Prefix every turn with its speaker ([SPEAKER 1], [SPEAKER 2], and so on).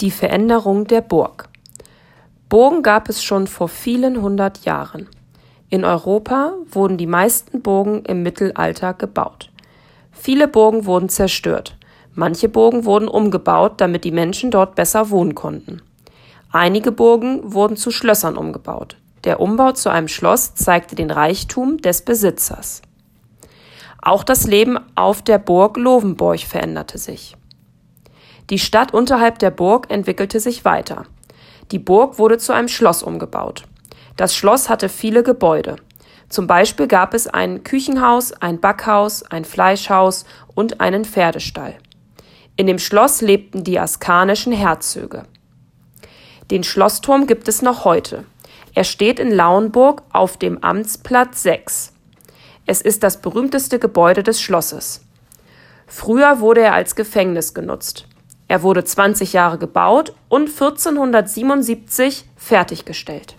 [SPEAKER 1] Die Veränderung der Burg. Burgen gab es schon vor vielen hundert Jahren. In Europa wurden die meisten Burgen im Mittelalter gebaut. Viele Burgen wurden zerstört. Manche Burgen wurden umgebaut, damit die Menschen dort besser wohnen konnten. Einige Burgen wurden zu Schlössern umgebaut. Der Umbau zu einem Schloss zeigte den Reichtum des Besitzers. Auch das Leben auf der Burg Lovenborg veränderte sich. Die Stadt unterhalb der Burg entwickelte sich weiter. Die Burg wurde zu einem Schloss umgebaut. Das Schloss hatte viele Gebäude. Zum Beispiel gab es ein Küchenhaus, ein Backhaus, ein Fleischhaus und einen Pferdestall. In dem Schloss lebten die askanischen Herzöge. Den Schlossturm gibt es noch heute. Er steht in Lauenburg auf dem Amtsplatz 6. Es ist das berühmteste Gebäude des Schlosses. Früher wurde er als Gefängnis genutzt. Er wurde 20 Jahre gebaut und 1477 fertiggestellt